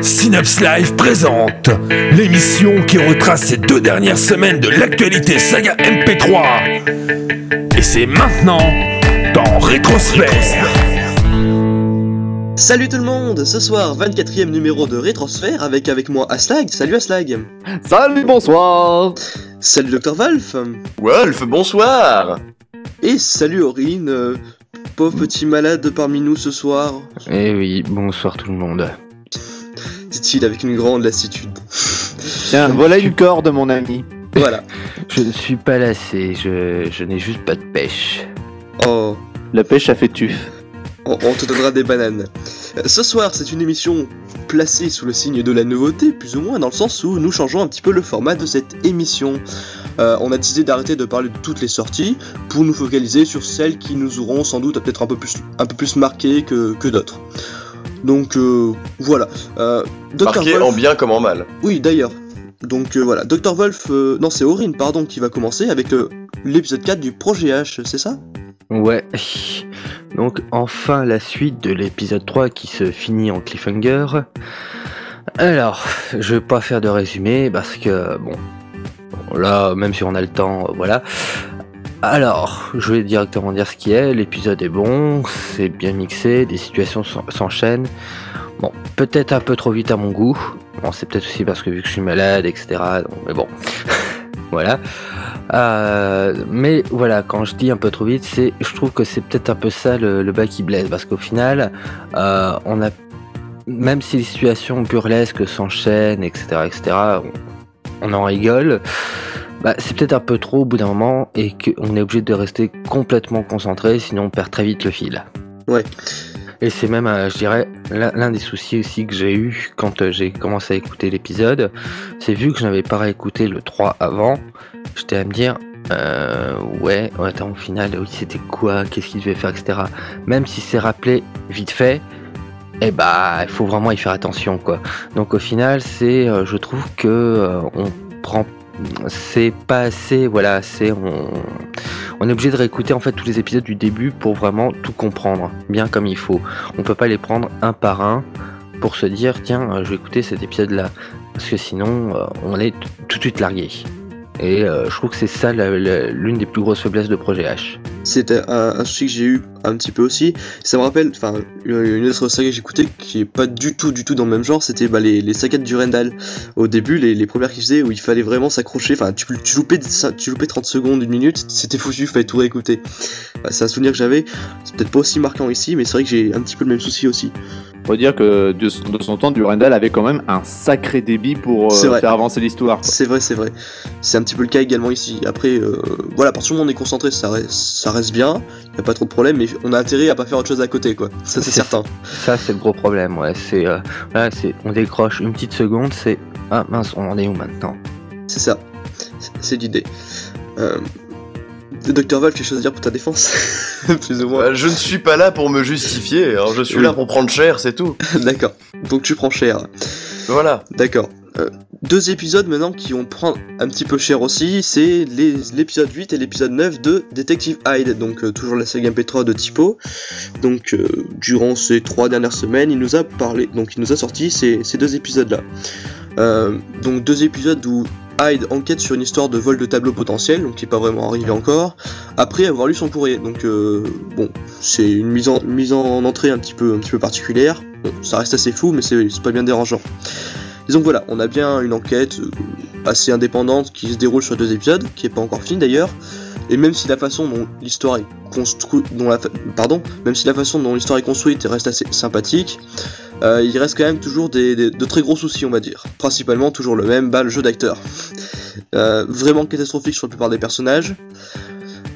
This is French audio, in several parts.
Synapse Live présente l'émission qui retrace ces deux dernières semaines de l'actualité saga MP3. Et c'est maintenant dans Rétrosphère. Salut tout le monde, ce soir 24e numéro de Rétrosphère avec avec moi Aslag. Salut Aslag. Salut, bonsoir Salut Dr Valf. Wolf, bonsoir Et salut Aurine, euh, pauvre petit malade parmi nous ce soir, Eh oui, bonsoir tout le monde. dit-il avec une grande lassitude. Tiens, voilà une corde, mon ami. Voilà. Je ne suis pas lassé, je, je n'ai juste pas de pêche. Oh, La pêche a fait tuf. on, on te donnera des bananes. Euh, Ce soir, c'est une émission placée sous le signe de la nouveauté, plus ou moins, dans le sens où nous changeons un petit peu le format de cette émission. Euh, on a décidé d'arrêter de parler de toutes les sorties pour nous focaliser sur celles qui nous auront sans doute peut-être un peu plus, un peu plus marquées que, que d'autres. Donc euh, voilà. Euh, Dr. Marqué Wolf- en bien comme en mal. Oui, d'ailleurs. Donc euh, voilà, Dr. Wolf, non c'est Aurine, pardon, qui va commencer avec l'épisode 4 du Projet H, c'est ça? Ouais. Donc enfin la suite de l'épisode 3 qui se finit en cliffhanger. Alors, je vais pas faire de résumé parce que bon, là même si on a le temps, euh, voilà. Alors, je vais directement dire ce qui est. L'épisode est bon, c'est bien mixé, des situations s'en- s'enchaînent. Bon, peut-être un peu trop vite à mon goût. Bon, c'est peut-être aussi parce que vu que je suis malade, etc. mais bon, voilà. Euh, mais voilà, quand je dis un peu trop vite, c'est, je trouve que c'est peut-être un peu ça le, le bas qui blesse, parce qu'au final, euh, on a, même si les situations burlesques s'enchaînent, etc., etc., on, on en rigole. Bah, c'est peut-être un peu trop au bout d'un moment et qu'on est obligé de rester complètement concentré, sinon on perd très vite le fil. Ouais. Et c'est même, euh, je dirais, l'un des soucis aussi que j'ai eu quand j'ai commencé à écouter l'épisode. C'est vu que je n'avais pas réécouté le 3 avant, j'étais à me dire, euh, ouais, attends, au final, oui, c'était quoi, qu'est-ce qu'il devait faire, etc. Même si c'est rappelé vite fait, eh bah, il faut vraiment y faire attention, quoi. Donc au final, c'est, euh, je trouve que euh, on prend, c'est pas assez, voilà, c'est on, on est obligé de réécouter en fait tous les épisodes du début pour vraiment tout comprendre, bien comme il faut. On peut pas les prendre un par un pour se dire, tiens, euh, je vais écouter cet épisode-là, parce que sinon, on est tout de suite largué. Et euh, je trouve que c'est ça l'une des plus grosses faiblesses de Projet H. C'était un, un souci que j'ai eu un petit peu aussi. Ça me rappelle, enfin, une autre saga que j'écoutais qui est pas du tout, du tout dans le même genre, c'était bah, les, les sagas de Durendal. Au début, les, les premières qu'ils faisaient où il fallait vraiment s'accrocher, enfin, tu, tu, loupais, tu loupais 30 secondes, une minute, c'était foutu, fallait tout réécouter. Bah, c'est un souvenir que j'avais. C'est peut-être pas aussi marquant ici, mais c'est vrai que j'ai un petit peu le même souci aussi. Faut dire que de, son- de son temps, Durandal avait quand même un sacré débit pour euh, faire avancer l'histoire. C'est vrai, c'est vrai. C'est un petit peu le cas également ici. Après, euh, voilà, à partir du moment où on est concentré, ça reste, ça reste bien, y a pas trop de problème, mais on a intérêt à pas faire autre chose à côté, quoi. Ça, c'est certain. Ça, c'est le gros problème, ouais. C'est, euh, là, c'est, on décroche une petite seconde, c'est, ah mince, on en est où maintenant? C'est ça. C'est- l'idée. Euh... Docteur Val, quelque chose à dire pour ta défense? Plus ou moins. Euh, je ne suis pas là pour me justifier, alors je suis Oui. là pour prendre cher, c'est tout. D'accord. Donc tu prends cher. Voilà. D'accord. Euh, deux épisodes maintenant qui vont prendre un petit peu cher aussi, c'est l'épisode 8 et l'épisode 9 de Detective Hyde, donc euh, toujours la saga MP3 de Typo. Donc euh, durant ces trois dernières semaines, il nous a parlé, donc il nous a sorti ces, deux épisodes-là. Euh, donc deux épisodes où Hyde enquête sur une histoire de vol de tableau potentiel, donc qui n'est pas vraiment arrivé encore, après avoir lu son courrier. Donc bon, c'est une mise en, mise en entrée un petit peu, un petit peu particulière. Bon, ça reste assez fou, mais c'est pas bien dérangeant. Et donc voilà, on a bien une enquête euh, assez indépendante qui se déroule sur deux épisodes, qui est pas encore finie d'ailleurs. Et même si la façon dont l'histoire est construite, pardon, même si la façon dont l'histoire est construite reste assez sympathique, euh, il reste quand même toujours de très gros soucis, on va dire. Principalement toujours le même, bah le jeu d'acteur. Euh, vraiment catastrophique sur la plupart des personnages.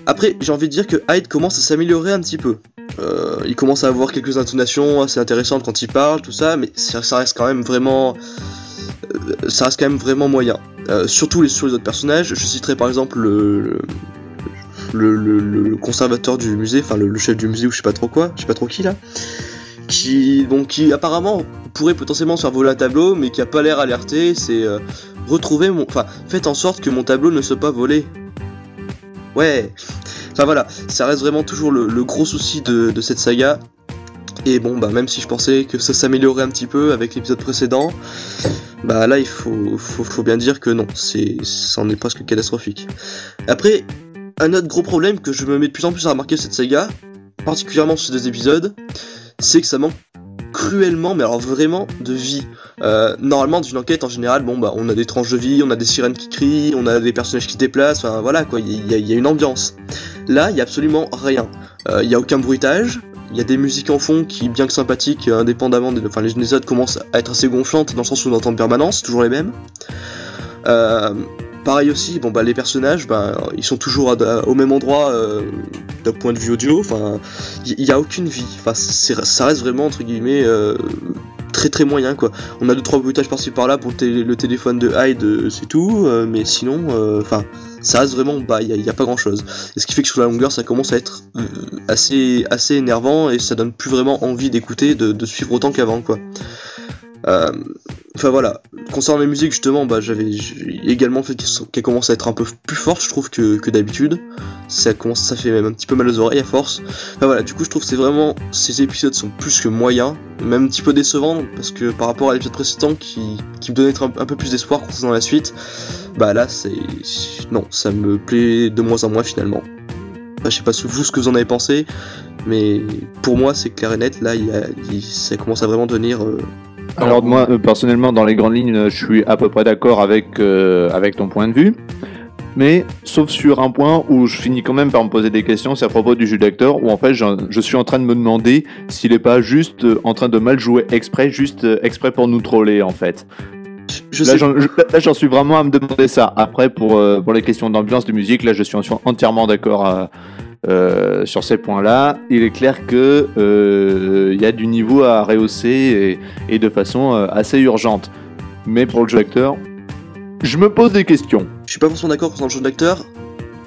Après, j'ai envie de dire que Hyde commence à s'améliorer un petit peu. Euh, il commence à avoir quelques intonations assez intéressantes quand il parle, tout ça, mais ça, reste quand même vraiment, euh, ça reste quand même vraiment moyen. Euh, surtout les, sur les autres personnages, je citerai par exemple le, le, conservateur du musée, enfin le, chef du musée ou je sais pas trop quoi, je sais pas trop qui là, qui donc qui apparemment pourrait potentiellement se faire voler un tableau, mais qui a pas l'air alerté. C'est retrouver mon, enfin faites en sorte que mon tableau ne soit pas volé. Ouais. Enfin voilà, ça reste vraiment toujours le, gros souci de, cette saga. Et bon, bah même si je pensais que ça s'améliorait un petit peu avec l'épisode précédent, bah là il faut bien dire que non, c'est, c'en est presque catastrophique. Après, un autre gros problème que je me mets de plus en plus à remarquer cette saga, particulièrement sur ces deux épisodes, c'est que ça manque cruellement, mais alors vraiment, de vie. Euh, normalement, dans une enquête, en général, bon, bah, on a des tranches de vie, on a des sirènes qui crient, on a des personnages qui se déplacent, enfin voilà quoi, il y, a- une ambiance. Là, il y a absolument rien. Euh, Il y a aucun bruitage, il y a des musiques en fond qui, bien que sympathiques, euh, indépendamment des. Enfin, les les autres commencent à être assez gonflantes dans le sens où on entend en permanence, toujours les mêmes. Euh, pareil aussi, bon bah les personnages, bah, ils sont toujours au même endroit euh, d'un point de vue audio. Enfin, il y, a aucune vie. Enfin, ça reste vraiment entre guillemets euh, très très moyen quoi. On a deux trois bruitages par-ci par-là pour le, télé- le téléphone de Hyde, euh, c'est tout. euh, mais sinon, euh, enfin, ça reste vraiment bah il y, a- pas grand-chose. Et ce qui fait que sur la longueur, ça commence à être assez assez énervant et ça donne plus vraiment envie d'écouter, de suivre autant qu'avant quoi. Euh, Enfin voilà, concernant les musiques justement, bah j'avais également fait qu'elles commencent à être un peu plus fortes, je trouve que, d'habitude. Ça commence, ça fait même un petit peu mal aux oreilles à force. Enfin voilà, du coup je trouve que c'est vraiment ces épisodes sont plus que moyens, même un petit peu décevants parce que par rapport à l'épisode précédent qui, me donnait un, peu plus d'espoir concernant la suite, bah là c'est non, ça me plaît de moins en moins finalement. Enfin, je sais pas vous ce que vous en avez pensé, mais pour moi c'est clair et net. Là, il y ça commence à vraiment devenir euh, Alors moi, euh, personnellement, dans les grandes lignes, je suis à peu près d'accord avec, euh, avec ton point de vue. Mais sauf sur un point où je finis quand même par me poser des questions, c'est à propos du jeu d'acteur, où en fait je, je suis en train de me demander s'il est pas juste euh, en train de mal jouer exprès, juste euh, exprès pour nous troller en fait. je Là j'en suis vraiment à me demander ça. Après pour, pour les questions d'ambiance, de musique, là je suis en- entièrement d'accord euh, euh, sur ces points-là. Il est clair que euh, il y a du niveau à rehausser et, et de façon euh, assez urgente. Mais pour le jeu d'acteur, je me pose des questions. Je suis pas forcément d'accord concernant le jeu d'acteur,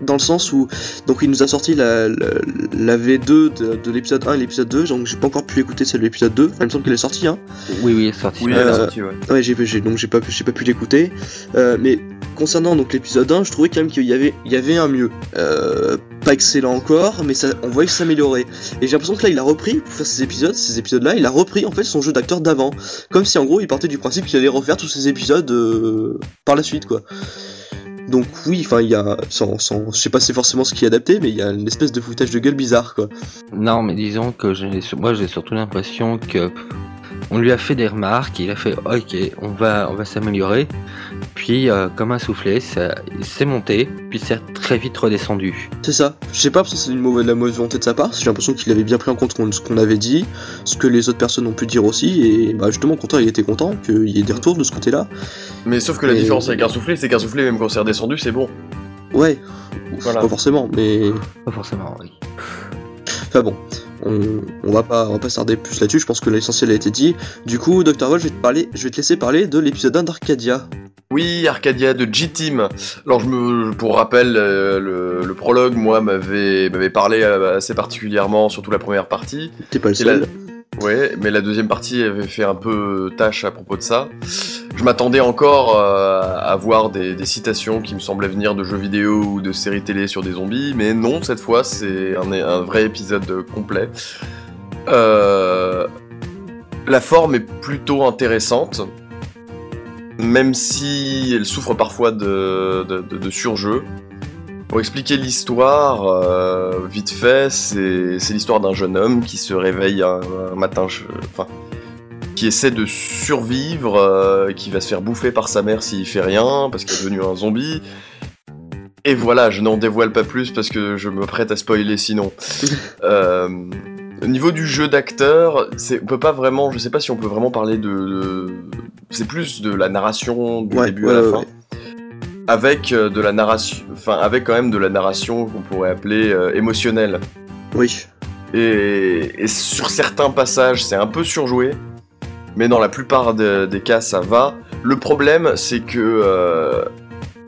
dans le sens où donc il nous a sorti la, la, la V2 de, de l'épisode 1 et l'épisode 2, donc j'ai pas encore pu écouter celle de l'épisode 2, enfin, il me semble qu'elle est sortie, hein. Oui, oui. Oui, elle est Euh, sortie, ouais. Ouais, j'ai, j'ai- donc j'ai pas, j'ai pas pu l'écouter. Euh, mais concernant donc l'épisode 1, je trouvais quand même qu'il y avait, il y avait un mieux. Euh, pas excellent encore, mais ça, on voyait s'améliorait. Et j'ai l'impression que là, il a repris, pour faire ces épisodes, ces épisodes-là, il a repris en fait son jeu d'acteur d'avant. Comme si en gros, il partait du principe qu'il allait refaire tous ces épisodes euh, par la suite, quoi. Donc oui, enfin, il y a, sans, sans, je sais pas c'est forcément ce qui est adapté, mais il y a une espèce de foutage de gueule bizarre, quoi. Non, mais disons que moi j'ai surtout l'impression que on lui a fait des remarques, il a fait ok, on va, on va s'améliorer. Puis euh, comme un soufflet, ça, il s'est monté, puis c'est très vite redescendu. C'est ça. Je sais pas si c'est une mauvaise, la mauvaise volonté de sa part. J'ai l'impression qu'il avait bien pris en compte ce qu'on avait dit, ce que les autres personnes ont pu dire aussi, et bah justement, au contraire, il était content qu'il y ait des retours de ce côté-là. Mais sauf que la différence avec un soufflé, c'est qu'un soufflé, même quand c'est redescendu, c'est bon. Ouais, Voilà. pas forcément, mais Pas forcément, oui. enfin bon. On, on va pas on va pas s'arder plus là-dessus, je pense que l'essentiel a été dit. Du coup, Dr. Wolf, je vais te parler, je vais te laisser parler de l'épisode 1 d'Arcadia. Oui, Arcadia de G-Team. Alors, je me, pour rappel, euh, le, le prologue, moi, m'avait parlé euh, assez particulièrement, surtout la première partie. T'es pas le seul. Ouais, mais la deuxième partie avait fait un peu tâche à propos de ça. Je m'attendais encore euh, à voir des, citations qui me semblaient venir de jeux vidéo ou de séries télé sur des zombies, mais non, cette fois, c'est un, vrai épisode complet. Euh, la forme est plutôt intéressante, même si elle souffre parfois de, de. Pour expliquer l'histoire, euh, vite fait, c'est c'est l'histoire d'un jeune homme qui se réveille un, un matin, je- enfin, qui essaie de survivre, euh, qui va se faire bouffer par sa mère s'il fait rien, parce qu'il est devenu un zombie. Et voilà, je n'en dévoile pas plus parce que je me prête à spoiler sinon. Euh, au niveau du jeu d'acteur, c'est- on peut pas vraiment, je sais pas si on peut vraiment parler de, de- c'est plus de la narration du Ouais, début ouais, à la ouais, fin ouais. Avec euh, de la narration, enfin avec quand même de la narration qu'on pourrait appeler euh, émotionnelle. Oui. Et, et sur certains passages, c'est un peu surjoué, mais dans la plupart de- des cas, ça va. Le problème, c'est que euh,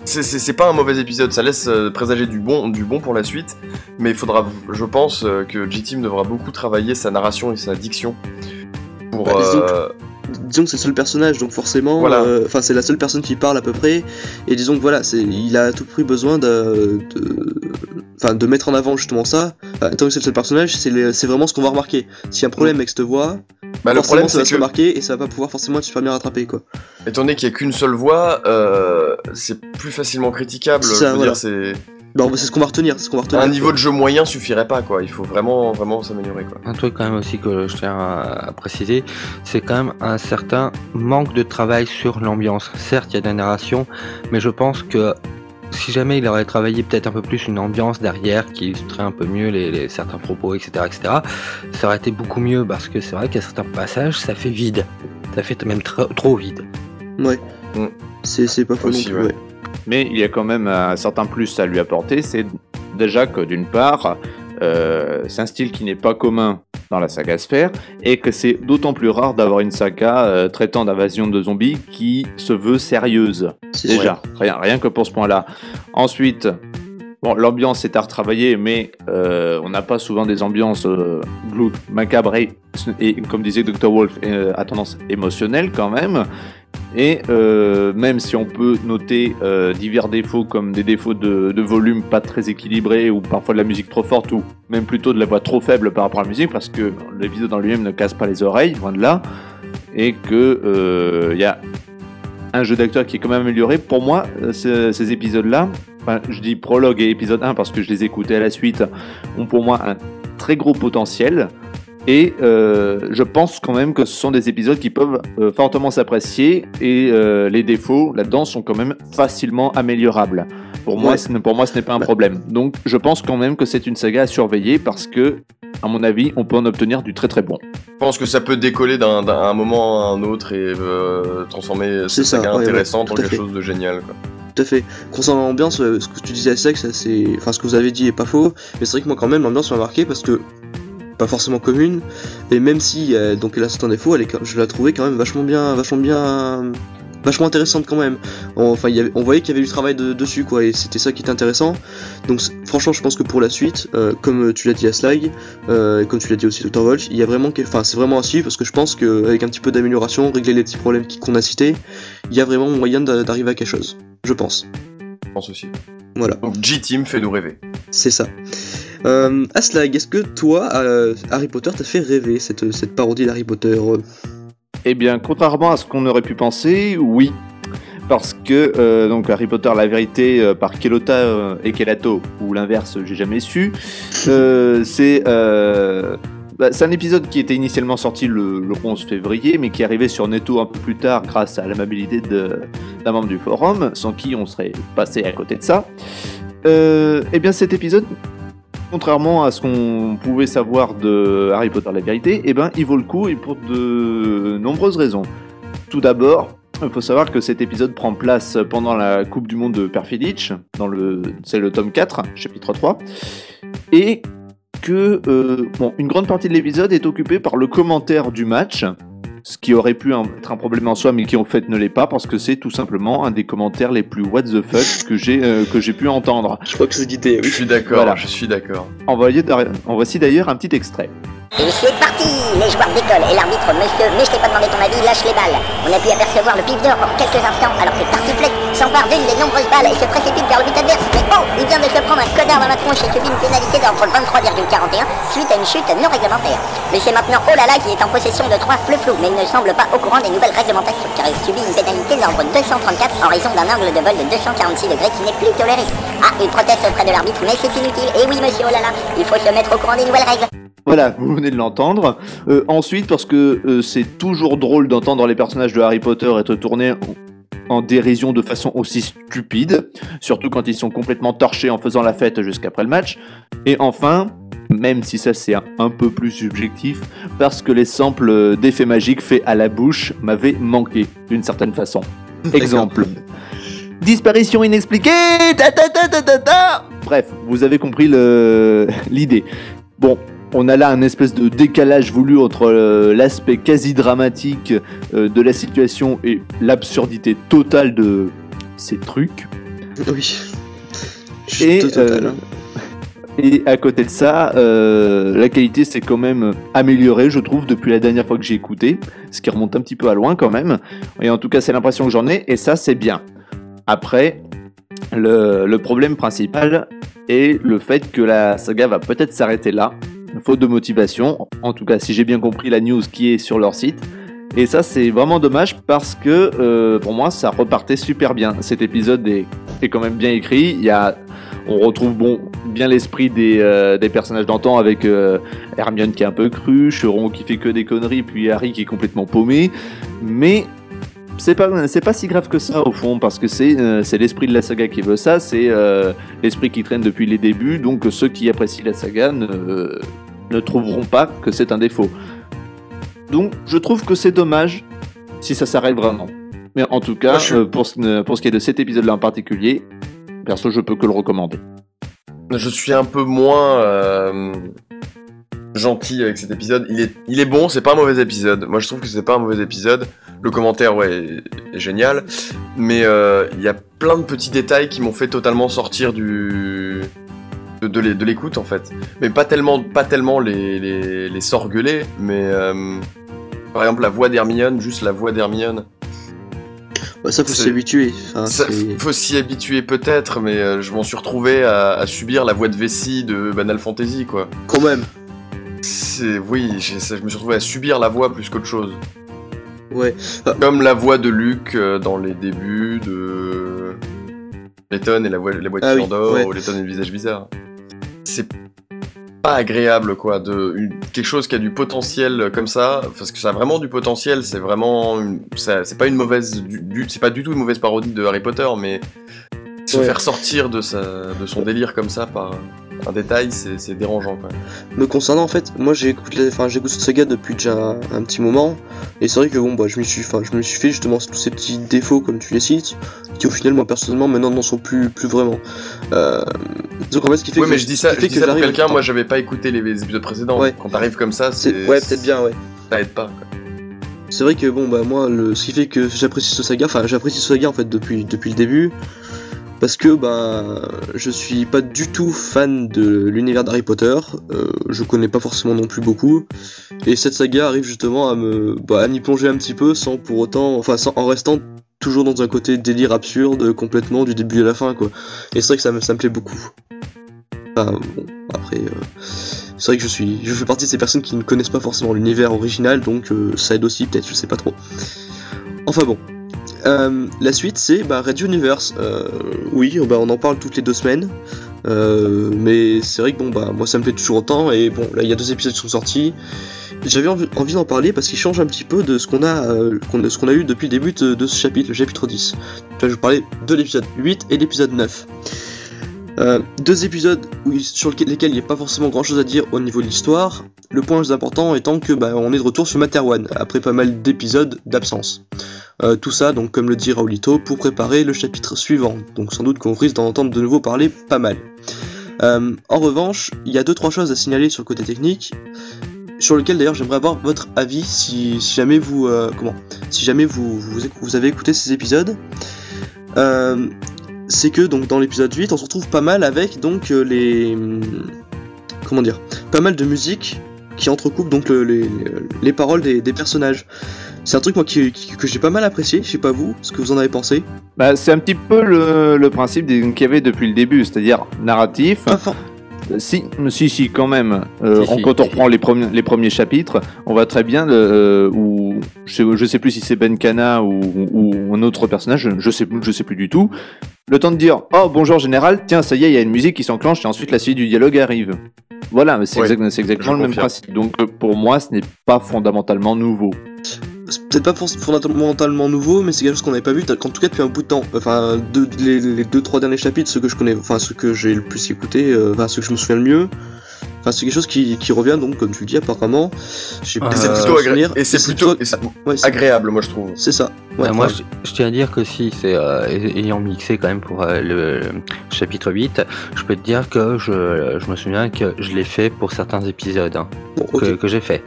c'est- pas un mauvais épisode, ça laisse euh, présager du bon, du bon pour la suite, mais il faudra, je pense, que G-Team devra beaucoup travailler sa narration et sa diction pour. Bah, disons que c'est le seul personnage, donc forcément, Voilà. euh, enfin c'est la seule personne qui parle à peu près, et disons que voilà, c'est, il a à tout prix besoin de, de- enfin de mettre en avant justement ça. Enfin, donné que c'est le seul personnage, c'est vraiment ce qu'on va remarquer. S'il y a un problème avec cette voix, Bah, le problème, ça va se que, remarquer et ça va pas pouvoir forcément être super bien rattrapé quoi. étant donné qu'il n'y a qu'une seule voix, euh, c'est plus facilement critiquable. Ça, je veux voilà. dire, c'est Bah, c'est ce qu'on va retenir, c'est ce qu'on va retenir. un niveau de jeu moyen suffirait pas, quoi. Il faut vraiment, vraiment s'améliorer, quoi. Un truc quand même aussi que je tiens à préciser, c'est quand même un certain manque de travail sur l'ambiance. Certes, il y a de la narration, mais je pense que si jamais il aurait travaillé peut-être un peu plus une ambiance derrière qui illustrerait un peu mieux les, les- certains propos, etc., etc., ça aurait été beaucoup mieux parce que c'est vrai qu'à certains passages, ça fait vide. Ça fait même tr- trop vide. Ouais. Mm. C'est c'est pas faux ouais. ouais. Mais il y a quand même un certain plus à lui apporter, c'est déjà que d'une part, euh, c'est un style qui n'est pas commun dans la saga Sphère, et que c'est d'autant plus rare d'avoir une saga euh, traitant d'invasion de zombies qui se veut sérieuse. C'est Déjà, rien, rien que pour ce point-là. Ensuite, bon, l'ambiance est à retravailler, mais euh, on n'a pas souvent des ambiances euh, glauques, macabres et, et, comme disait Dr. Wolf, euh, à tendance émotionnelle quand même. Et euh, même si on peut noter euh, divers défauts comme des défauts de, volume pas très équilibré ou parfois de la musique trop forte ou même plutôt de la voix trop faible par rapport à la musique parce que l'épisode dans lui-même ne casse pas les oreilles, loin de là, et que il y a un jeu d'acteur qui est quand même amélioré. Pour moi, euh, ce- ces épisodes-là, enfin, je dis prologue et épisode 1 parce que je les écoutais à la suite, ont pour moi un très gros potentiel. Et euh, je pense quand même que ce sont des épisodes qui peuvent euh, fortement s'apprécier et euh, les défauts là-dedans sont quand même facilement améliorables. Pour moi, Ouais. ce n'est- pour moi, ce n'est pas un Bah. problème. Donc, je pense quand même que c'est une saga à surveiller parce que, à mon avis, on peut en obtenir du très très bon. Je pense que ça peut décoller d'un d'un un moment à un autre et euh, transformer cette ça, saga ouais, ouais, intéressante en quelque fait. chose de génial, quoi. Tout à fait. Concernant l'ambiance, ce que tu disais à ça, c'est, enfin ce que vous avez dit est pas faux, mais c'est vrai que moi quand même l'ambiance m'a marqué parce que pas forcément commune, et même si euh, donc elle a certains défauts, elle est, je la trouvais quand même vachement bien, vachement bien, vachement intéressante quand même. On, enfin, il y avait- on voyait qu'il y avait du travail de- dessus quoi, et c'était ça qui était intéressant. Donc franchement, je pense que pour la suite, euh, comme tu l'as dit à Slag, euh, et comme tu l'as dit aussi Dr. Wolf, il y a vraiment, enfin c'est vraiment à suivre parce que je pense qu'avec un petit peu d'amélioration, régler les petits problèmes qu'on a cités, il y a vraiment moyen d'a- d'arriver à quelque chose. Je pense. Je pense aussi. Voilà. Donc G-Team fait nous rêver. C'est ça. Euh, Aslag, est-ce que toi, euh, Harry Potter, t'a fait rêver cette, cette parodie d'Harry Potter Eh bien, contrairement à ce qu'on aurait pu penser, oui. Parce que euh, donc Harry Potter, la vérité euh, par Kelota et Kelato, ou l'inverse, j'ai jamais su. c'est bah, c'est un épisode qui était initialement sorti le, le 11 février, mais qui arrivé sur Netto un peu plus tard grâce à l'amabilité d'un membre du forum, sans qui on serait passé à côté de ça. Eh bien, cet épisode, contrairement à ce qu'on pouvait savoir de Harry Potter la vérité, eh ben, il vaut le coup et pour de nombreuses raisons. Tout d'abord, il faut savoir que cet épisode prend place pendant la Coupe du Monde de Perfiditch, dans le, c'est le tome 4, chapitre 3, et que euh, une grande partie de l'épisode est occupée par le commentaire du match, ce qui aurait pu être un problème en soi, mais qui en fait ne l'est pas, parce que c'est tout simplement un des commentaires les plus what the fuck que j'ai euh, que j'ai pu entendre. Je crois que c'est l'idée, Je oui. suis d'accord, Voilà. je suis d'accord. En, en voici d'ailleurs un petit extrait. Et c'est parti Les joueurs décollent et l'arbitre, monsieur, mais je t'ai pas demandé ton avis, lâche les balles. On a pu apercevoir le pif d'or pour quelques instants alors que Tartiflette s'empare d'une des nombreuses balles et se précipite vers but adverse. Mais oh Il vient de se prendre un connard dans la tronche et subit une pénalité d'ordre 23,41 suite à une chute non réglementaire. Mais c'est maintenant Oh là là qui est en possession de trois fleux-flous, mais il ne semble pas au courant des nouvelles réglementations car il subit une pénalité d'ordre 234 en raison d'un angle de vol de 246 degrés qui n'est plus toléré. Ah, il proteste auprès de l'arbitre, mais c'est inutile. Et oui, monsieur Oh là là, il faut se mettre au courant des nouvelles règles. Voilà, vous venez de l'entendre. Euh, ensuite, parce que euh, c'est toujours drôle d'entendre les personnages de Harry Potter être tournés en, dérision de façon aussi stupide, surtout quand ils sont complètement torchés en faisant la fête jusqu'après le match. Et enfin, même si ça c'est un, peu plus subjectif, parce que les samples d'effets magiques faits à la bouche m'avaient manqué d'une certaine façon. Exemple. Disparition inexpliquée ta, ta, ta. Bref, vous avez compris le- l'idée. Bon, on a là un espèce de décalage voulu entre euh, l'aspect quasi dramatique euh, de la situation et l'absurdité totale de ces trucs. Oui. Et, euh, hein. Et à côté de ça, euh, la qualité s'est quand même améliorée, je trouve, depuis la dernière fois que j'ai écouté, ce qui remonte un petit peu à loin quand même. Et en tout cas, c'est l'impression que j'en ai, et ça, c'est bien. Après, le, le problème principal, et le fait que la saga va peut-être s'arrêter là, faute de motivation. En tout cas, si j'ai bien compris la news qui est sur leur site. Et ça, c'est vraiment dommage parce que euh, pour moi, ça repartait super bien. Cet épisode est, quand même bien écrit. Il y a, on retrouve bon bien l'esprit des, euh, des personnages d'antan avec euh, Hermione qui est un peu crue, Cheron qui fait que des conneries, puis Harry qui est complètement paumé. Mais c'est pas c'est pas si grave que ça au fond parce que c'est euh, c'est l'esprit de la saga qui veut ça, c'est euh, l'esprit qui traîne depuis les débuts. Donc ceux qui apprécient la saga ne, ne trouveront pas que c'est un défaut. Donc je trouve que c'est dommage si ça s'arrête vraiment. Mais en tout cas, je euh, pour, ce, pour ce qui est de cet épisode-là en particulier, perso, je peux que le recommander. Je suis un peu moins gentil avec cet épisode. Il est, il est bon, c'est pas un mauvais épisode. Moi, je trouve que c'est pas un mauvais épisode. Le commentaire, ouais, est, est génial. Mais euh, il y a plein de petits détails qui m'ont fait totalement sortir du de, de l'é- de l'écoute en fait. Mais pas tellement, pas tellement les, les, les mais euh, par exemple la voix d'Hermione, juste la voix d'Hermione. Bah, ça, faut s'y habituer. Enfin, Ça, faut s'y habituer peut-être, mais euh, je m'en suis retrouvé à, à subir la voix de Vessie de Banal Fantasy, quoi. Quand même. C'est, oui, je me suis retrouvé à subir la voix plus qu'autre chose. Ouais. Comme la voix de Luke euh, dans les débuts de Letton et la voix, la oui, Fyandor, ouais. ou Letton et le visage bizarre. C'est pas agréable, quoi, de une- quelque chose qui a du potentiel comme ça, parce que ça a vraiment du potentiel. C'est vraiment, c'est pas une mauvaise, du, du- c'est pas du tout une mauvaise parodie de Harry Potter, mais se Ouais. faire sortir de sa, de son délire comme ça par un détail, c'est dérangeant, quoi. Me concernant, en fait, moi j'écoute cette saga depuis déjà un, un petit moment, et c'est vrai que bon, bah, je me suis, je me suis fait justement tous ces petits défauts comme tu les cites, qui au final, moi personnellement, maintenant n'en sont plus, plus vraiment. Euh... Donc en fait, ce qui fait Oui, que mais je dis ça, je dis que ça pour quelqu'un, moi j'avais pas écouté les, les épisodes précédents. Ouais. Quand t'arrives comme ça, c'est, c'est. ouais, peut-être bien, ouais. Ça aide pas. quoi. C'est vrai que bon bah moi le ce qui fait que j'apprécie ce saga, enfin j'apprécie ce saga en fait depuis depuis le début parce que bah je suis pas du tout fan de l'univers d'Harry Potter, euh, je connais pas forcément non plus beaucoup et cette saga arrive justement à me bah, à m'y plonger un petit peu sans pour autant enfin sans, en restant toujours dans un côté délire absurde complètement du début à la fin quoi. Et c'est vrai que ça me ça me plaît beaucoup. Enfin bon après euh, c'est vrai que je suis, je fais partie de ces personnes qui ne connaissent pas forcément l'univers original, donc euh, ça aide aussi, peut-être, je sais pas trop. Enfin bon. Euh, la suite, c'est bah, Red Universe. Euh, oui, bah, on en parle toutes les deux semaines. Euh, mais c'est vrai que bon, bah, moi ça me plaît toujours autant. Et bon, là, il y a deux épisodes qui sont sortis. J'avais envie, d'en parler parce qu'ils changent un petit peu de ce qu'on a, a eu depuis le début de, ce chapitre, le chapitre 10. Là, je vous parlais de l'épisode 8 et l'épisode 9. Euh, deux épisodes sur lesquels il n'y a pas forcément grand chose à dire au niveau de l'histoire. Le point le plus important étant que bah, on est de retour sur Materwan après pas mal d'épisodes d'absence. Euh, tout ça, donc comme le dit Raulito, pour préparer le chapitre suivant. Donc sans doute qu'on risque d'en entendre de nouveau parler pas mal. Euh, en revanche, il y a deux trois choses à signaler sur le côté technique, sur lequel d'ailleurs j'aimerais avoir votre avis si, jamais vous euh, si jamais vous, avez écouté ces épisodes. C'est que dans l'épisode 8, on se retrouve pas mal avec donc les hum, comment dire, pas mal de musique qui entrecoupent donc le- les, les paroles des personnages. C'est un truc moi qui, qui- que j'ai pas mal apprécié, je sais pas vous, ce que vous en avez pensé. Bah, c'est un petit peu le, le principe qu'il y avait depuis le début, c'est-à-dire narratif. Si, si, si, quand même. Euh, Si, on- si, quand on reprend les premiers, les premiers chapitres, on voit très bien le, euh, où je sais, je sais plus si c'est Ben Kana ou, ou un autre personnage, je sais, plus- je sais plus du tout. Le temps de dire oh bonjour général, tiens ça y est, il y a une musique qui s'enclenche et ensuite la suite du dialogue arrive. Voilà, mais c'est Ouais, exact- c'est exactement je le même principe. Donc euh, pour moi, ce n'est pas fondamentalement nouveau. C'est peut-être pas fondamentalement nouveau, mais c'est quelque chose qu'on n'avait pas vu, en tout cas depuis un bout de temps. Enfin, deux- les, les deux trois derniers chapitres, ceux que je connais, enfin ceux que j'ai le plus écouté, euh, enfin ceux que je me souviens le mieux. Enfin, c'est quelque chose qui, qui revient donc, comme tu le dis, apparemment. J'ai Et Et c'est Euh, plutôt, agré- et c'est plutôt et ouais, agréable, moi je trouve. c'est ça. Ouais, Euh, moi, je, je tiens à dire que si c'est euh, ayant mixé quand même pour euh, le chapitre 8, je peux te dire que je, je me souviens que je l'ai fait pour certains épisodes hein, bon, que, que j'ai fait.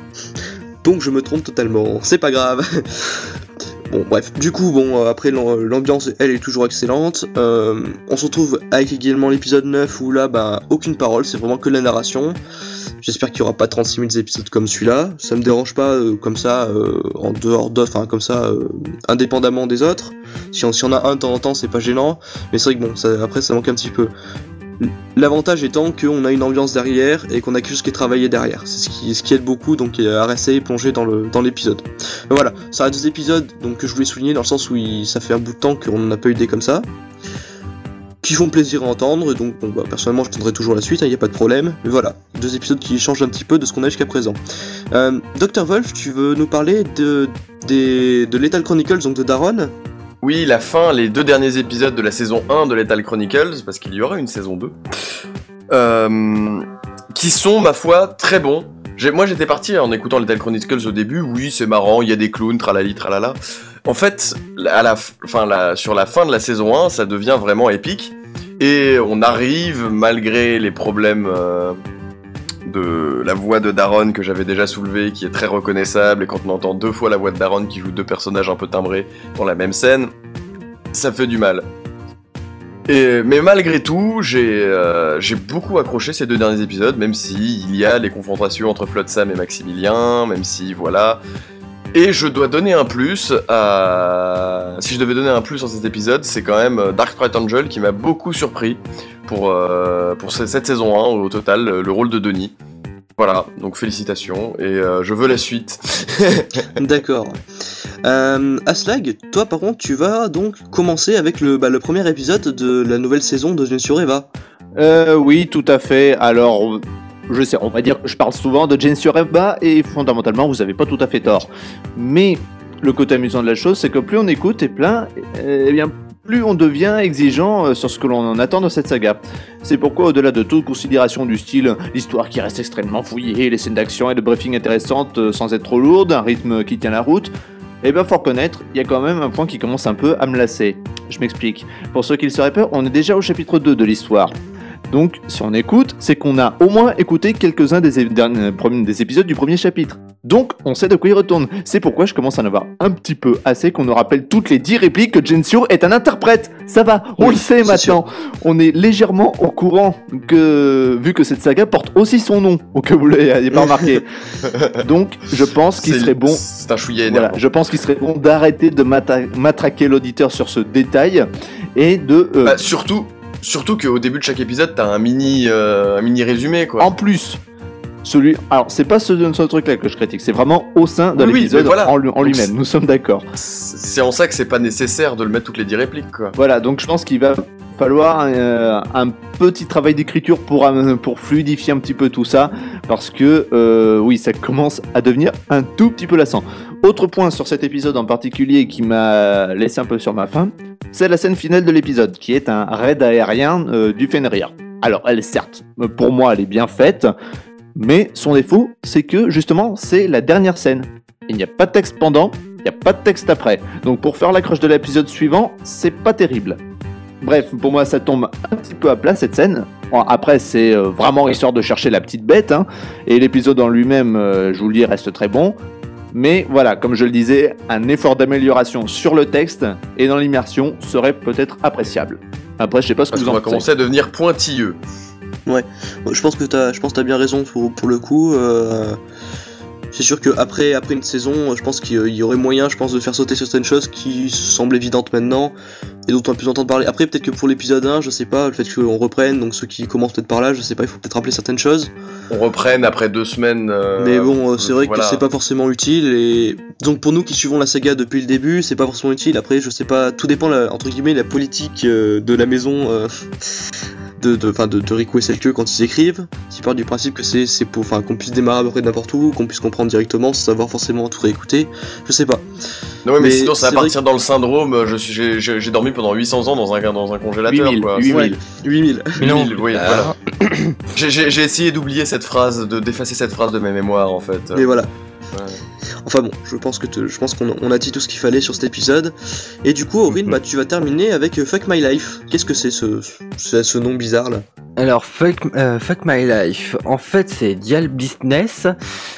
Donc je me trompe totalement, c'est pas grave. bon bref, du coup bon euh, après l'am- l'ambiance elle est toujours excellente. Euh, on se retrouve avec également l'épisode 9 où là bah aucune parole, c'est vraiment que la narration. J'espère qu'il y aura pas 36 000 épisodes comme celui-là. Ça me dérange pas euh, comme ça euh, en dehors d'offres, enfin comme ça euh, indépendamment des autres. Si on, si a un de temps en temps c'est pas gênant, mais c'est vrai que bon après ça manque un petit peu. L'avantage étant qu'on a une ambiance derrière et qu'on a quelque chose qui est travaillé derrière. C'est ce qui, aide beaucoup, donc à rester plongé dans dans l'épisode. Voilà, ça reste deux épisodes donc que je voulais souligner dans le sens où ça fait un bout de temps qu'on n'a pas eu des comme ça. Qui font plaisir à entendre, donc bah, personnellement je tendrai toujours la suite, il n'y a pas de problème. Mais voilà, deux épisodes qui changent un petit peu de ce qu'on a jusqu'à présent. Euh, Dr. Wolf, tu veux nous parler de, de Lethal Chronicles, donc de Daron? Oui, la fin, les deux derniers épisodes de la saison 1 de Lethal Chronicles, parce qu'il y aura une saison 2, euh, qui sont, ma foi, très bons. Moi, j'étais parti en écoutant Lethal Chronicles au début, oui, c'est marrant, il y a des clowns, tralali, tralala. En fait, sur la fin de la saison 1, ça devient vraiment épique, et on arrive, malgré les problèmes... euh, de la voix de Daron que j'avais déjà soulevé, qui est très reconnaissable, et quand on entend deux fois la voix de Daron qui joue deux personnages un peu timbrés dans la même scène, ça fait du mal. Et, mais malgré tout, j'ai euh, beaucoup accroché ces deux derniers épisodes, même si il y a les confrontations entre Flotsam et Maximilien, même si voilà. Et je dois donner un plus à. Si je devais donner un plus sur cet épisode, c'est quand même Dark Sprite Angel qui m'a beaucoup surpris pour, euh, pour ce- cette saison 1 au total, le rôle de Denis. Voilà, donc félicitations, et euh, je veux la suite. D'accord. Euh, Aslag, toi par contre, tu vas donc commencer avec le, bah, le premier épisode de la nouvelle saison de Jane sur Eva. Euh, oui, tout à fait. Alors, je sais, on va dire que je parle souvent de Jane sur Eva et fondamentalement, vous avez pas tout à fait tort. Mais le côté amusant de la chose, c'est que plus on écoute et plein, eh bien, plus on devient exigeant euh, sur ce que l'on en attend de cette saga. C'est pourquoi, au-delà de toute considération du style, l'histoire qui reste extrêmement fouillée, les scènes d'action et de briefing intéressantes euh, sans être trop lourdes, un rythme qui tient la route, eh ben, faut reconnaître, il y a quand même un point qui commence un peu à me lasser. Je m'explique. Pour ceux qui le seraient peur, on est déjà au chapitre 2 de l'histoire. Donc, si on écoute, c'est qu'on a au moins écouté quelques-uns des, é- derniers- premiers- des épisodes du premier chapitre. Donc, on sait de quoi il retourne. C'est pourquoi je commence à en avoir un petit peu assez qu'on nous rappelle toutes les 10 répliques que Gensio est un interprète. Ça va, on Oui, le sait maintenant. On est légèrement au courant que, vu que cette saga porte aussi son nom, au cas où vous l'ayez pas remarqué. Donc, je pense qu'il C'est- serait bon C'est un chouïa voilà, je pense qu'il serait bon d'arrêter de matraquer l'auditeur sur ce détail et de. euh, Bah, surtout, surtout qu'au début de chaque épisode, t'as un mini, euh, un mini résumé, quoi. en plus, celui. Alors, c'est pas ce, ce truc-là que je critique, c'est vraiment au sein de Oui, l'épisode voilà. en, lui-même. Nous sommes d'accord. C'est en ça que c'est pas nécessaire de le mettre toutes les 10 répliques, quoi. Voilà, donc je pense qu'il va falloir euh, un petit travail d'écriture pour, euh, pour fluidifier un petit peu tout ça, parce que euh, oui, ça commence à devenir un tout petit peu lassant. Autre point sur cet épisode en particulier qui m'a laissé un peu sur ma faim, c'est la scène finale de l'épisode, qui est un raid aérien euh, du Fenrir. Alors, elle certes, pour moi, elle est bien faite, mais son défaut, c'est que justement, c'est la dernière scène. Il n'y a pas de texte pendant, il n'y a pas de texte après. Donc pour faire l'accroche de l'épisode suivant, c'est pas terrible. Bref, pour moi, ça tombe un petit peu à plat cette scène. Après, c'est euh, vraiment histoire de chercher la petite bête, hein. et l'épisode en lui-même, euh, je vous le dis, reste très bon. Mais voilà, comme je le disais, un effort d'amélioration sur le texte et dans l'immersion serait peut-être appréciable. Après, je sais pas ce que Parce vous en va pensez. commencer à devenir pointilleux. Je pense que t'as, je pense que t'as bien raison pour, pour le coup. euh, c'est sûr que après, une saison, je pense qu'il y aurait moyen, je pense, de faire sauter certaines choses qui semblent évidentes maintenant et dont on a plus entendre parler. Après, peut-être que pour l'épisode 1, je sais pas, le fait qu'on reprenne, donc ceux qui commencent peut-être par là, je sais pas, il faut peut-être rappeler certaines choses. On reprenne après deux semaines. euh, Mais bon, euh, c'est vrai voilà. que c'est pas forcément utile et donc pour nous qui suivons la saga depuis le début, c'est pas forcément utile. Après, je sais pas, tout dépend la- entre guillemets la politique euh, de la maison euh, de de, enfin, de, de Selke quand ils écrivent. Ils partent du principe que c'est c'est pour enfin qu'on puisse démarrer à peu près de n'importe où, qu'on puisse comprendre directement sans savoir forcément tout réécouter. Je sais pas. Non, ouais, mais, mais sinon, ça c'est va partir dans le syndrome. Je suis, j'ai, j'ai- j'ai dormi pendant 800 ans dans un, dans un congélateur, 8000, quoi. 8000. Ouais, 8000. 8000, oui, Ah. voilà. J'ai, j'ai- j'ai essayé d'oublier cette phrase, de d'effacer cette phrase de mes mémoires, en fait. Mais voilà. Ouais. Enfin bon, je pense que te- je pense qu'on on a dit tout ce qu'il fallait sur cet épisode. Et du coup, Aurine, Mhm. bah tu vas terminer avec euh, Fuck My Life. Qu'est-ce que c'est ce, ce, ce nom bizarre là? Alors, fuck, euh, fuck My Life, en fait, c'est Dial Business,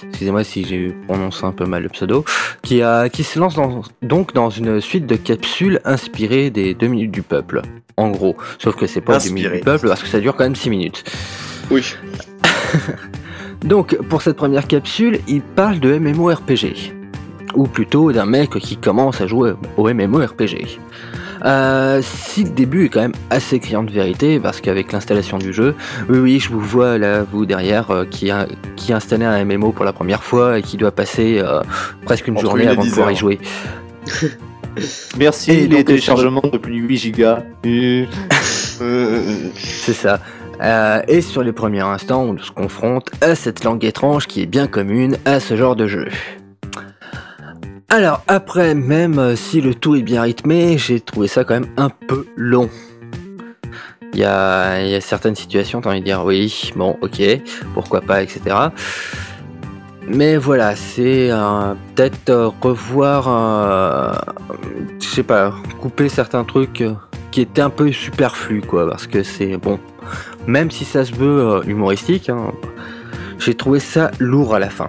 excusez-moi si j'ai prononcé un peu mal le pseudo, qui, a, qui se lance dans- donc dans une suite de capsules inspirées des 2 minutes du peuple, en gros. Sauf que c'est pas 2 minutes du peuple parce que ça dure quand même 6 minutes. Oui. Donc, pour cette première capsule, il parle de MMORPG. Ou plutôt d'un mec qui commence à jouer au MMORPG. Euh, si le début est quand même assez criant de vérité, parce qu'avec l'installation du jeu, oui, oui, je vous vois là, vous derrière, euh, qui, a, qui a installé un MMO pour la première fois et qui doit passer euh, presque une Entre journée avant de pouvoir y jouer. Merci Et les donc, téléchargements de plus de 8 gigas. Euh, C'est ça. Euh, et sur les premiers instants, on se confronte à cette langue étrange qui est bien commune à ce genre de jeu. Alors après, même si le tout est bien rythmé, j'ai trouvé ça quand même un peu long. Il y a, certaines situations, t'as envie de dire oui, bon, ok, pourquoi pas, etc. Mais voilà, c'est peut-être revoir, euh, je sais pas, couper certains trucs qui étaient un peu superflus, quoi, parce que c'est bon, même si ça se veut euh, humoristique, hein, j'ai trouvé ça lourd à la fin.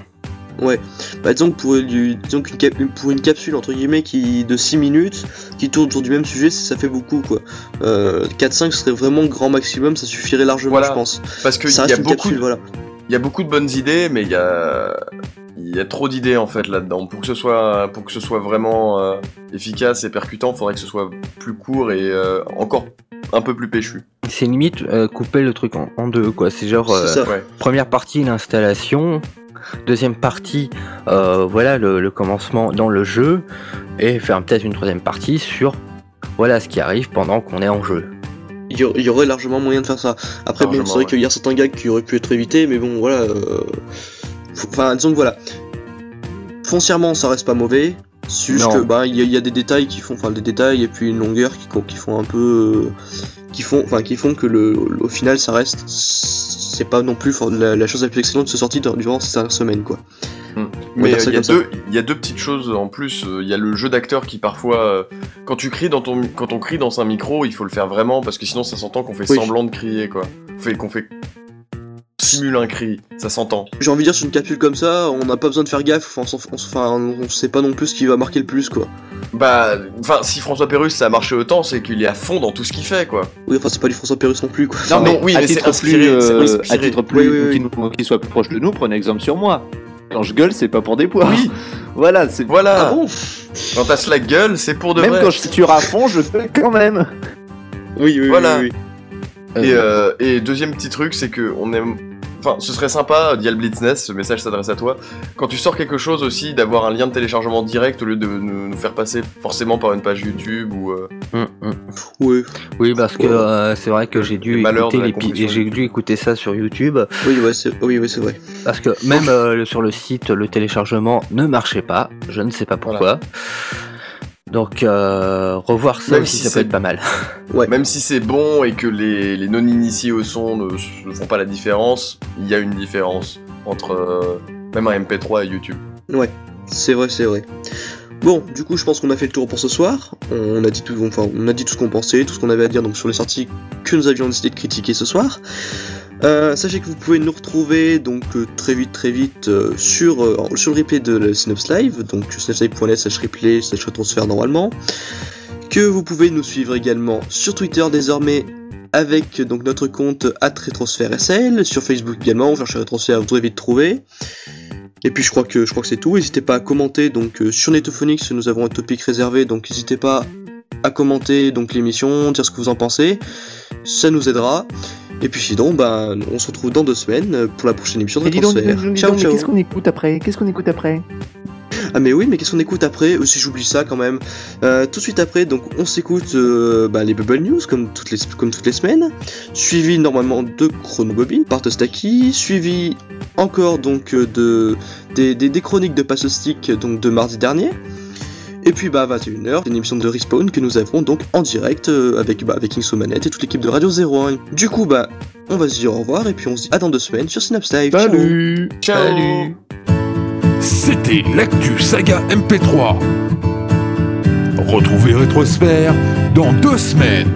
Ouais, bah disons que pour, du- disons qu'une cap- pour une capsule entre guillemets qui de 6 minutes, qui tourne autour du même sujet, ça ça fait beaucoup quoi. Euh, 4-5 serait vraiment grand maximum, ça suffirait largement Voilà. je pense. Parce qu'il Ça y, reste a une beaucoup capsule, de- voilà. il y a beaucoup de bonnes idées, mais il y a, il y a trop d'idées en fait là-dedans. Pour que ce soit, pour que ce soit vraiment euh, efficace et percutant, il faudrait que ce soit plus court et euh, encore un peu plus péchu. C'est limite euh, couper le truc en, en deux, quoi. C'est genre, euh. Ouais. première partie, l'installation, deuxième partie, euh, voilà, le, le commencement dans le jeu, et faire peut-être une troisième partie sur, voilà, ce qui arrive pendant qu'on est en jeu. Il y, aurait- largement moyen de faire ça. Après, bon, Largement, c'est vrai ouais. qu'il y a certains gags qui auraient pu être évités, mais bon, voilà. euh, Enfin, disons que voilà. Foncièrement, ça reste pas mauvais. C'est juste Non. que, bah, il y, a- il y a des détails qui font, enfin, des détails et puis une longueur qui, qui font un peu. euh, qui font, enfin, qui font que le, au final, ça reste. C'est pas non plus la, la chose la plus excellente de se sortir dur- durant ces dernières semaines, quoi. Va Mais euh, il y, a comme ça. deux- il y a deux petites choses en plus. Euh, Il y a le jeu d'acteur qui parfois, euh, quand tu cries dans ton, quand on crie dans un micro, il faut le faire vraiment parce que sinon ça s'entend qu'on fait Oui. semblant de crier quoi. Qu'on fait simule un cri, ça s'entend. J'ai envie de dire, sur une capsule comme ça, on n'a pas besoin de faire gaffe, enfin, on, enfin, on sait pas non plus ce qui va marquer le plus, quoi. Bah, enfin, si François Pérus ça a marché autant, c'est qu'il est à fond dans tout ce qu'il fait quoi. Oui, enfin, c'est pas du François Pérus non plus, quoi. Non, Non, mais oui, à, mais c'est titre inspiré, plus, c'est euh, inspiré. à titre plus, Oui, oui, oui. qui nous- qui soit plus proche de nous, prenez exemple sur moi. Quand je gueule, c'est pas pour des poids. Oui, Voilà, c'est. voilà. Ah bon? Quand t'as la gueule, c'est pour de Même vrai. quand je tire à fond, je fais quand même. Oui, oui, Voilà. oui, oui. Et, euh, et deuxième petit truc, c'est que on aime. Enfin, ce serait sympa, Dial Blitzness, ce message s'adresse à toi. Quand tu sors quelque chose aussi, d'avoir un lien de téléchargement direct au lieu de nous, nous faire passer forcément par une page YouTube ou. euh, Hum, hum. Oui, Oui, parce que Ouais. euh, c'est vrai que j'ai dû, j'ai dû écouter ça sur YouTube, oui, ouais, c'est oui, oui, c'est vrai. parce que même euh, sur le site, le téléchargement ne marchait pas. Je ne sais pas pourquoi. Donc, euh, revoir ça Même aussi, si ça peut être pas mal. Ouais. Même si c'est bon et que les, les non-initiés au son ne, ne font pas la différence, il y a une différence entre euh, même un MP3 et YouTube. C'est vrai, c'est vrai. Bon, du coup, je pense qu'on a fait le tour pour ce soir. On a dit tout, enfin, on a dit tout ce qu'on pensait, tout ce qu'on avait à dire donc sur les sorties que nous avions décidé de critiquer ce soir. Euh, sachez que vous pouvez nous retrouver donc euh, très vite, très vite euh, sur, sur le replay de Synops Live, donc synopslive.net slash replay slash retransfert normalement. Que vous pouvez nous suivre également sur Twitter désormais avec donc notre compte @retransfert_sl, sur Facebook également, vous cherchez retransfert, vous devez vite trouver. Et puis je crois que je crois que c'est tout. N'hésitez pas à commenter donc sur Netophonix, nous avons un topic réservé, donc n'hésitez pas à commenter donc l'émission, dire ce que vous en pensez, ça nous aidera. Et puis sinon, ben, on se retrouve dans deux semaines pour la prochaine émission de Transfert. Ciao, ciao. qu'est-ce qu'on écoute après? Qu'est-ce qu'on écoute après? Ah mais oui, mais qu'est-ce qu'on écoute après? Euh, Si j'oublie ça quand même. Euh, tout de suite après, donc on s'écoute euh, bah, les Bubble News comme toutes les comme toutes les semaines, suivi normalement de Chronobobine par Tostaki, suivi encore donc de des, des, des chroniques de Passostic donc de mardi dernier. Et puis bah à 21h, une émission de Respawn que nous avons donc en direct euh, avec bah, avec Manette et toute l'équipe de Radio 01. Du coup bah on va se dire au revoir et puis on se dit à dans deux semaines sur Synapse Live. Salut Ciao Salut C'était l'actu saga MP3. Retrouvez Rétrosphère dans deux semaines.